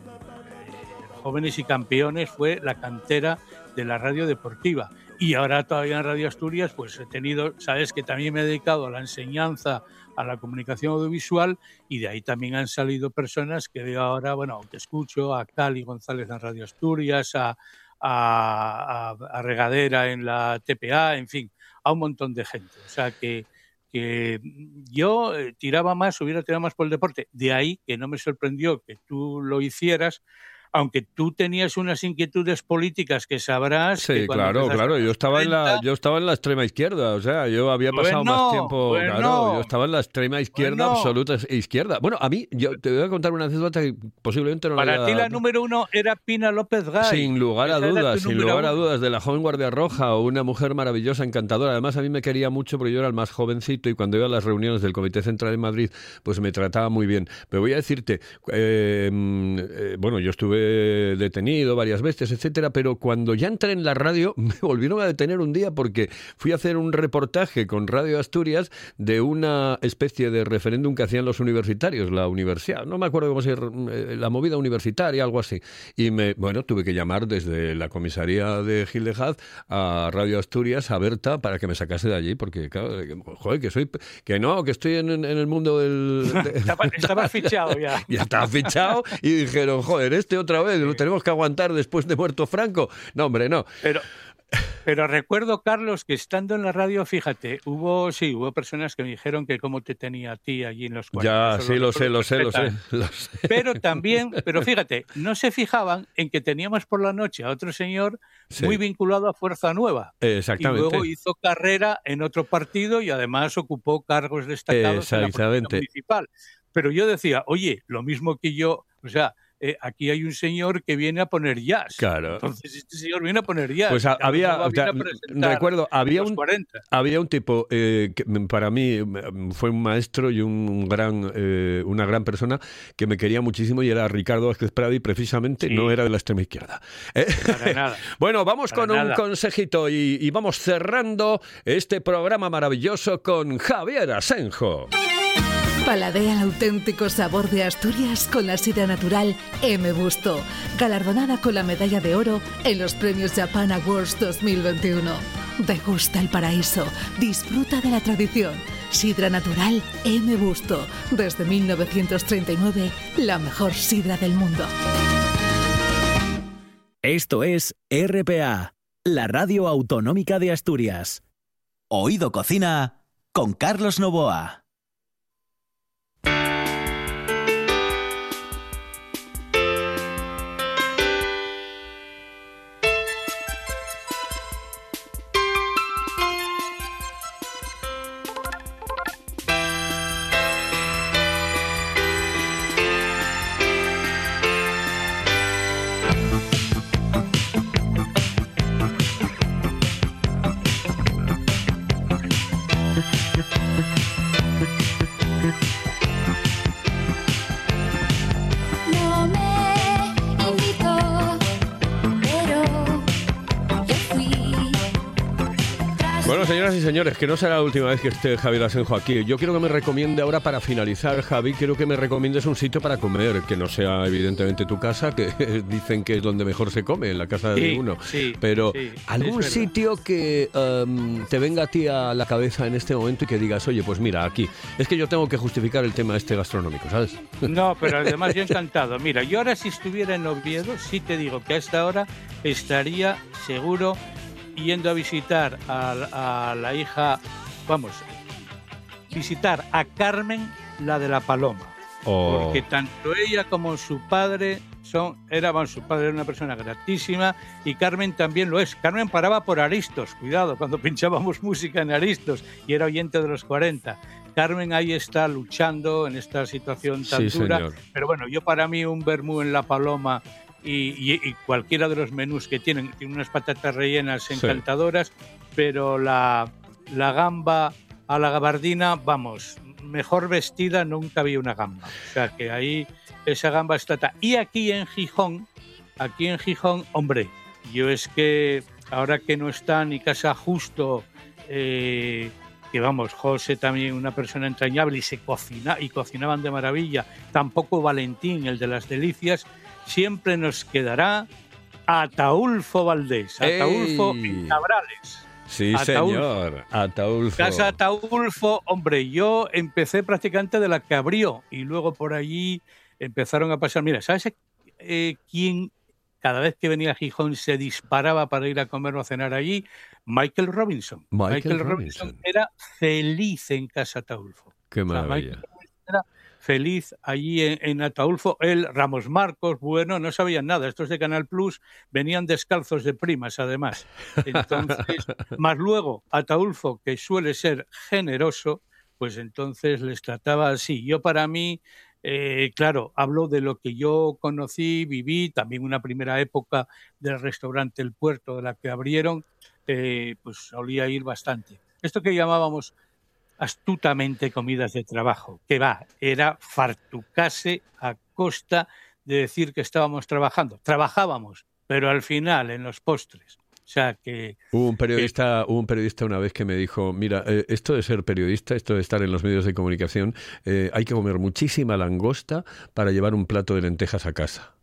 Jóvenes y Campeones fue la cantera de la radio deportiva. Y ahora todavía en Radio Asturias, pues he tenido, sabes que también me he dedicado a la enseñanza, a la comunicación audiovisual, y de ahí también han salido personas que veo ahora, bueno, que escucho, a Cali González en Radio Asturias, a, a, a- a Regadera en la TPA, en fin, a un montón de gente. O sea que, que yo eh, tiraba más, hubiera tirado más por el deporte. De ahí que no me sorprendió que tú lo hicieras, aunque tú tenías unas inquietudes políticas que sabrás. Sí, claro, claro. Yo estaba en la, 30, yo estaba en la extrema izquierda, o sea, yo había pasado Bueno, más tiempo, bueno. claro, yo estaba en la extrema izquierda, Bueno. absoluta izquierda. Bueno, a mí, yo te voy a contar una anécdota que posiblemente no Para ti la número uno era Pina López Gay. Sin lugar a dudas, sin lugar a dudas, de la joven Guardia Roja, una mujer maravillosa, encantadora. Además, a mí me quería mucho porque yo era el más jovencito y cuando iba a las reuniones del Comité Central de Madrid, pues me trataba muy bien. Pero voy a decirte, eh, mm, eh, bueno, yo estuve detenido varias veces, etcétera, pero cuando ya entré en la radio, me volvieron a detener un día porque fui a hacer un reportaje con Radio Asturias de una especie de referéndum que hacían los universitarios, la universidad, no me acuerdo cómo se eh, la movida universitaria, algo así. Y me, bueno, tuve que llamar desde la comisaría de Gil de Haz a Radio Asturias, a Berta, para que me sacase de allí, porque, claro, joder, que soy, que no, que estoy en, en el mundo del... de- Estaba, estaba fichado ya. ya estaba fichado y dijeron, joder, este otra vez, lo tenemos que aguantar después de muerto Franco. No, hombre, no. Pero, pero recuerdo, Carlos, que estando en la radio, fíjate, hubo, sí, hubo personas que me dijeron que cómo te tenía a ti allí en los Ya, cuartos. sí, lo sé, lo sé, lo sé. lo sé. Pero también, pero fíjate, no se fijaban en que teníamos por la noche a otro señor Sí. muy vinculado a Fuerza Nueva. Exactamente. Y luego hizo carrera en otro partido y además ocupó cargos destacados en la municipal. Pero yo decía, oye, lo mismo que yo, o sea, eh, aquí hay un señor que viene a poner jazz. Claro. Entonces este señor viene a poner jazz. Pues a- había, o sea, presentar recuerdo, había un, 40. había un tipo eh, que mm, para mí mm, fue un maestro y un gran, eh, una gran persona que me quería muchísimo y era Ricardo Vázquez Prado y precisamente Sí. no era de la extrema izquierda. Para nada. Bueno, vamos Para con un consejito y, y vamos cerrando este programa maravilloso con Javier Asenjo. Paladea el auténtico sabor de Asturias con la sidra natural M. Busto, galardonada con la medalla de oro en los premios Japan Awards 2021. Degusta el paraíso, disfruta de la tradición. Sidra natural M. Busto, desde 1939, la mejor sidra del mundo. Esto es RPA, la radio autonómica de Asturias. Oído Cocina con Carlos Novoa. Y señores, que no será la última vez que esté Javier Asenjo aquí. Yo quiero que me recomiende ahora para finalizar, Javi, quiero que me recomiendes un sitio para comer, que no sea evidentemente tu casa, que dicen que es donde mejor se come, en la casa de uno. sí, Pero sí, algún sitio que em, te venga a ti a la cabeza en este momento y que digas, oye, pues mira, aquí. Es que yo tengo que justificar el tema este gastronómico, ¿sabes? No, pero además yo encantado. Mira, yo ahora si estuviera en Oviedo, sí te digo que a esta hora estaría seguro yendo a visitar a, a la hija, vamos, visitar a Carmen, la de la Paloma. Oh. Porque tanto ella como su padre son, era, bueno, su padre era una persona gratísima y Carmen también lo es. Carmen paraba por Aristos, cuidado, cuando pinchábamos música en Aristos y era oyente de los 40. Carmen ahí está luchando en esta situación tan Sí, dura. señor. Pero bueno, yo para mí un vermú en la paloma y, cualquiera de los menús que tienen, tiene unas patatas rellenas Sí. encantadoras, pero la, la gamba a la gabardina, vamos, mejor vestida nunca vi una gamba. O sea que ahí esa gamba está. ta- Y aquí en Gijón, aquí en Gijón, hombre, yo es que ahora que no está ni Casa Justo, eh, que vamos, José también una persona entrañable y se cocina y cocinaban de maravilla, tampoco Valentín, el de las delicias, siempre nos quedará Ataulfo Valdés, Ataulfo en Cabrales. Sí, Ataulfo. señor. Ataulfo. Casa Ataulfo, hombre, yo empecé prácticamente de la que abrió y luego por allí empezaron a pasar. Mira, ¿sabes eh, quién cada vez que venía a Gijón se disparaba para ir a comer o a cenar allí? Michael Robinson. Michael Robinson. Robinson. era feliz en Casa Ataulfo. Qué O sea, feliz allí en, en Ataulfo. Él, Ramos Marcos, bueno, no sabían nada. Estos de Canal Plus venían descalzos de primas, además. Entonces, más luego, Ataulfo, que suele ser generoso, pues entonces les trataba así. Yo para mí, eh, claro, hablo de lo que yo conocí, viví, también una primera época del restaurante El Puerto, de la que abrieron, eh, pues solía ir bastante. Esto que llamábamos astutamente comidas de trabajo, que va, era fartucase a costa de decir que estábamos trabajando. Trabajábamos, pero al final, en los postres. O sea que Hubo un periodista, hubo un periodista una vez que me dijo, mira, eh, esto de ser periodista, esto de estar en los medios de comunicación, eh, hay que comer muchísima langosta para llevar un plato de lentejas a casa.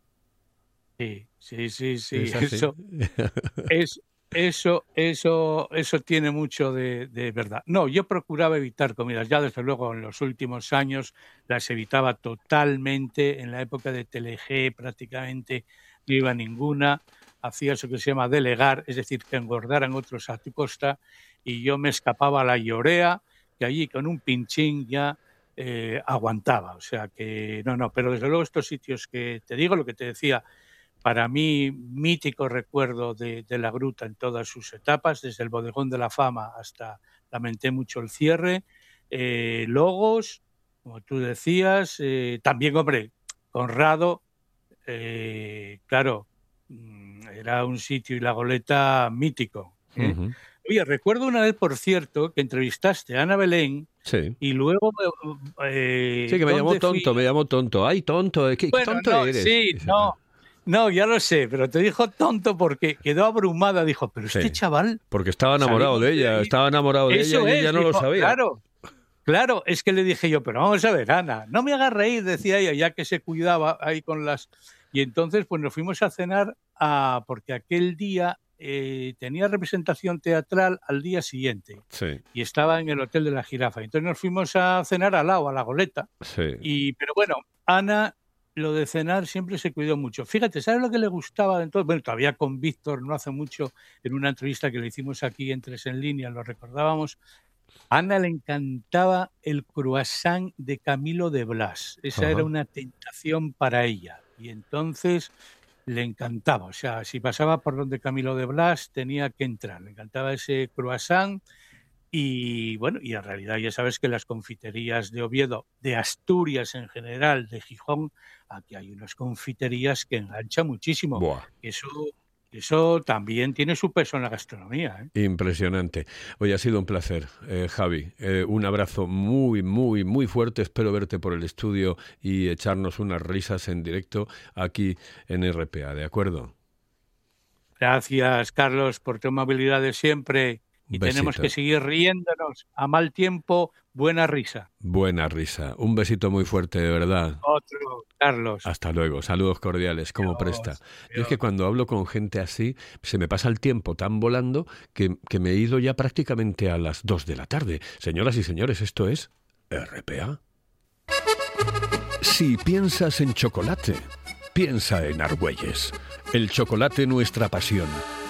Sí, sí, sí, sí. Eso, es, eso, eso, eso tiene mucho de, verdad. No, yo procuraba evitar comidas. Ya desde luego en los últimos años las evitaba totalmente. En la época de Teleg prácticamente no iba ninguna. Hacía eso que se llama delegar, es decir, que engordaran otros a tu costa. Y yo me escapaba a la llorea, que allí con un pinchín ya eh, aguantaba. O sea que no, no, pero desde luego estos sitios que te digo, lo que te decía, para mí mítico recuerdo de, de la gruta en todas sus etapas, desde el bodegón de la fama hasta, lamenté mucho el cierre, eh, Logos, como tú decías, eh, también, hombre, Conrado, eh, claro, mm, era un sitio y la goleta mítico. ¿eh? Oye, recuerdo una vez, por cierto, que entrevistaste a Ana Belén Sí. y luego... eh, Sí, que me llamó tonto, me llamó tonto. Ay, tonto, ¿qué Bueno, tonto no, eres? Sí, no, no, ya lo sé, pero te dijo tonto porque quedó abrumada. Dijo, pero este Sí. chaval. Porque estaba enamorado de ella, estaba enamorado de Eso ella y es, ella no lo sabía. Claro, claro, es que le dije yo, pero vamos a ver, Ana, no me hagas reír, decía ella, ya que se cuidaba ahí con las. Y entonces, pues nos fuimos a cenar a, porque aquel día eh, tenía representación teatral al día siguiente Sí, y estaba en el Hotel de la Jirafa. Entonces nos fuimos a cenar al lado, a la goleta. sí. Y, pero bueno, Ana, lo de cenar siempre se cuidó mucho. Fíjate, ¿sabes lo que le gustaba de todo? Bueno, todavía con Víctor, no hace mucho, en una entrevista que le hicimos aquí en Tres en Línea, lo recordábamos. A Ana le encantaba el croissant de Camilo de Blas. Esa Ajá. era una tentación para ella. Y entonces le encantaba. O sea, si pasaba por donde Camilo de Blas, tenía que entrar. Le encantaba ese croissant. Y bueno, y en realidad ya sabes que las confiterías de Oviedo, de Asturias en general, de Gijón, aquí hay unas confiterías que enganchan muchísimo. Buah. Eso, eso también tiene su peso en la gastronomía. ¿eh? Impresionante. Oye, ha sido un placer, eh, Javi. Eh, un abrazo muy, muy, muy fuerte. Espero verte por el estudio y echarnos unas risas en directo aquí en RPA, ¿de acuerdo? Gracias, Carlos, por tu amabilidad de siempre. Y Besito. tenemos que seguir riéndonos. A mal tiempo, buena risa. Buena risa. Un besito muy fuerte, de verdad. Otro, Carlos. Hasta luego. Saludos cordiales, como presta. Yo es que cuando hablo con gente así, se me pasa el tiempo tan volando que, que me he ido ya prácticamente a las 2 de la tarde. Señoras y señores, esto es RPA. Si piensas en chocolate, piensa en Argüelles. El chocolate nuestra pasión.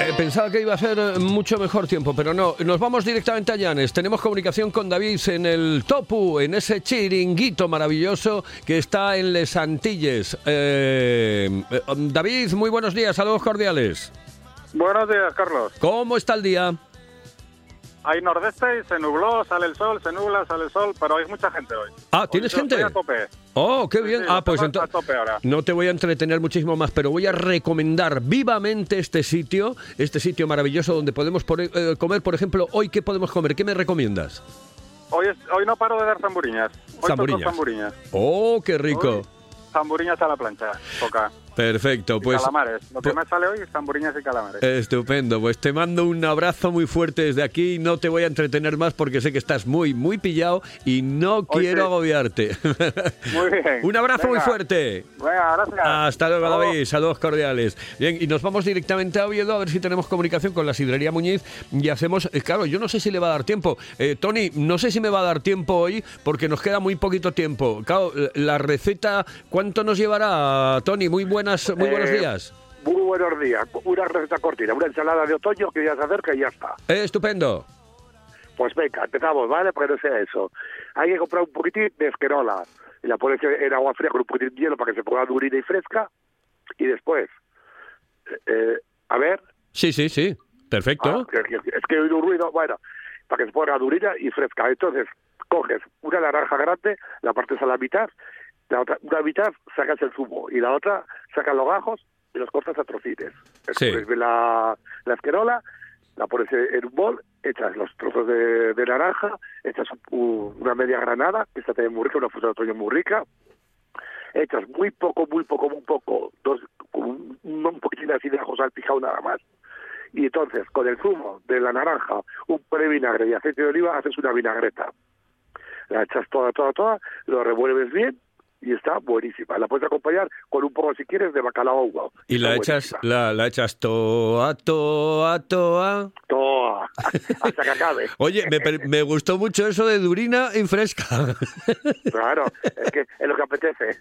Eh, pensaba que iba a ser eh, mucho mejor tiempo, pero no. Nos vamos directamente a Llanes. Tenemos comunicación con David en el Topu, en ese chiringuito maravilloso que está en Les Antilles. Eh, eh, David, muy buenos días, saludos cordiales. Buenos días, Carlos. ¿Cómo está el día? Hay nordeste y se nubló, sale el sol, se nubla, sale el sol, pero hay mucha gente hoy. Ah, ¿tienes Yo gente? estoy a tope. Oh, qué bien. sí, ah, pues entonces no te voy a entretener muchísimo más, pero voy a recomendar vivamente este sitio, este sitio maravilloso donde podemos eh, comer, por ejemplo, hoy qué podemos comer, ¿qué me recomiendas? Hoy, es- hoy no paro de dar zamburiñas. Hoy Zamburiñas. zamburiñas. Oh, qué rico. Zamburiñas a la plancha, toca. Perfecto, Y pues calamares. Lo que pu- me sale hoy es zamburiñas y calamares. Estupendo, pues te mando un abrazo muy fuerte desde aquí. No te voy a entretener más porque sé que estás muy, muy pillado y no quiero sí. agobiarte. Muy bien. un abrazo muy fuerte. Venga, gracias. Hasta luego, Hasta. David. Saludos cordiales. Bien, y nos vamos directamente a Oviedo a ver si tenemos comunicación con la sidrería Muñiz y hacemos. eh, claro, yo no sé si le va a dar tiempo. Eh, Tony, no sé si me va a dar tiempo hoy porque nos queda muy poquito tiempo. Claro, la receta, ¿cuánto nos llevará, Tony? Muy buenas, muy buenos Eh, días. Muy buenos días. Una receta cortina, una ensalada de otoño que ya se acerca y ya está. Eh, estupendo. Pues venga, empezamos, ¿vale? Para que no sea eso. Hay que comprar un poquitín de esquerola. Y la pones en agua fría con un poquitín de hielo para que se ponga durita y fresca. Y después, eh, a ver, Sí, sí, sí. Perfecto. Ah, es que he oído un ruido, bueno, para que se ponga durita y fresca. Entonces, coges una naranja grande, la partes a la mitad, la otra, una mitad sacas el zumo y la otra sacas los gajos y los cortas a trocitos. Sí. La, la esquerola, la pones en un bol, echas los trozos de, de naranja, echas un- una media granada, que está también muy rica, una fruta de otoño muy rica, echas muy poco, muy poco, muy poco, dos, un, un poquitín así de ajo salpicado nada más. Y entonces, con el zumo de la naranja, un poco de vinagre y aceite de oliva, haces una vinagreta. La echas toda, toda, toda, lo revuelves bien y está buenísima. La puedes acompañar con un poco, si quieres, de bacalao ahumado. Y la echas, la, la echas toa, toa, toa. Toda, hasta que acabe. Oye, me, me gustó mucho eso de durina y fresca. Claro, es que es lo que apetece.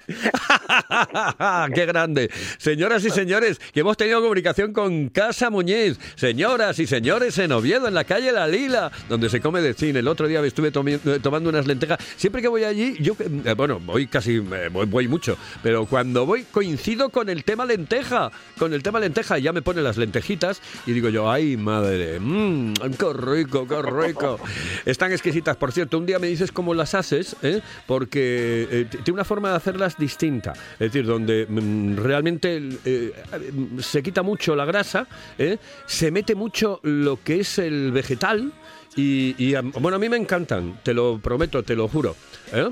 ¡Qué grande! Señoras y señores, que hemos tenido comunicación con Casa Muñiz. Señoras y señores, en Oviedo, en la calle La Lila, donde se come de cine. El otro día me estuve eh, tomando unas lentejas. Siempre que voy allí, yo, eh, bueno, voy casi, voy, voy mucho, pero cuando voy coincido con el tema lenteja. Con el tema lenteja, ya me pone las lentejitas y digo yo, ¡ay, madre! mmm, ¡Qué rico, qué rico! Están exquisitas. Por cierto, un día me dices cómo las haces, ¿eh? porque eh, tiene una forma de hacerlas distinta. Es decir, donde mm, realmente eh, se quita mucho la grasa, ¿eh? se mete mucho lo que es el vegetal. Y, bueno, a mí me encantan, te lo prometo, te lo juro. ¿eh?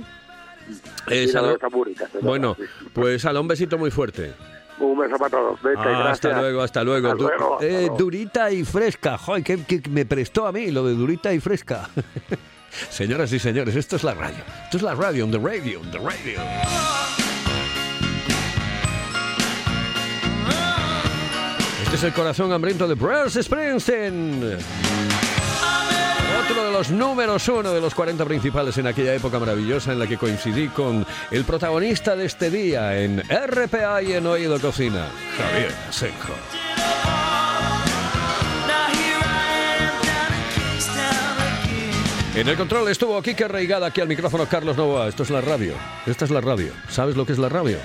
Eh, Y la Salo- está muy rica, se nota, bueno, pues ala, un besito muy fuerte. Un beso para todos. Vete, Ah, hasta luego, hasta luego. Hasta luego, eh, durita y fresca. Joder, que, que me prestó a mí lo de durita y fresca. Señoras y señores, esto es la radio. Esto es la radio, on the radio, on the radio. Este es el corazón hambriento de Bruce Springsteen. Otro de los números uno de los 40 principales en aquella época maravillosa en la que coincidí con el protagonista de este día en RPA y en Oído Cocina, Javier Asenjo. En el control estuvo Kike Reigada, aquí al micrófono Carlos Novoa. Esto es la radio. Esta es la radio. ¿Sabes lo que es la radio?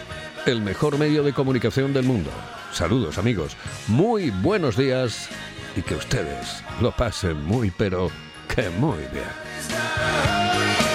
El mejor medio de comunicación del mundo. Saludos amigos. Muy buenos días y que ustedes lo pasen muy pero que muy bien.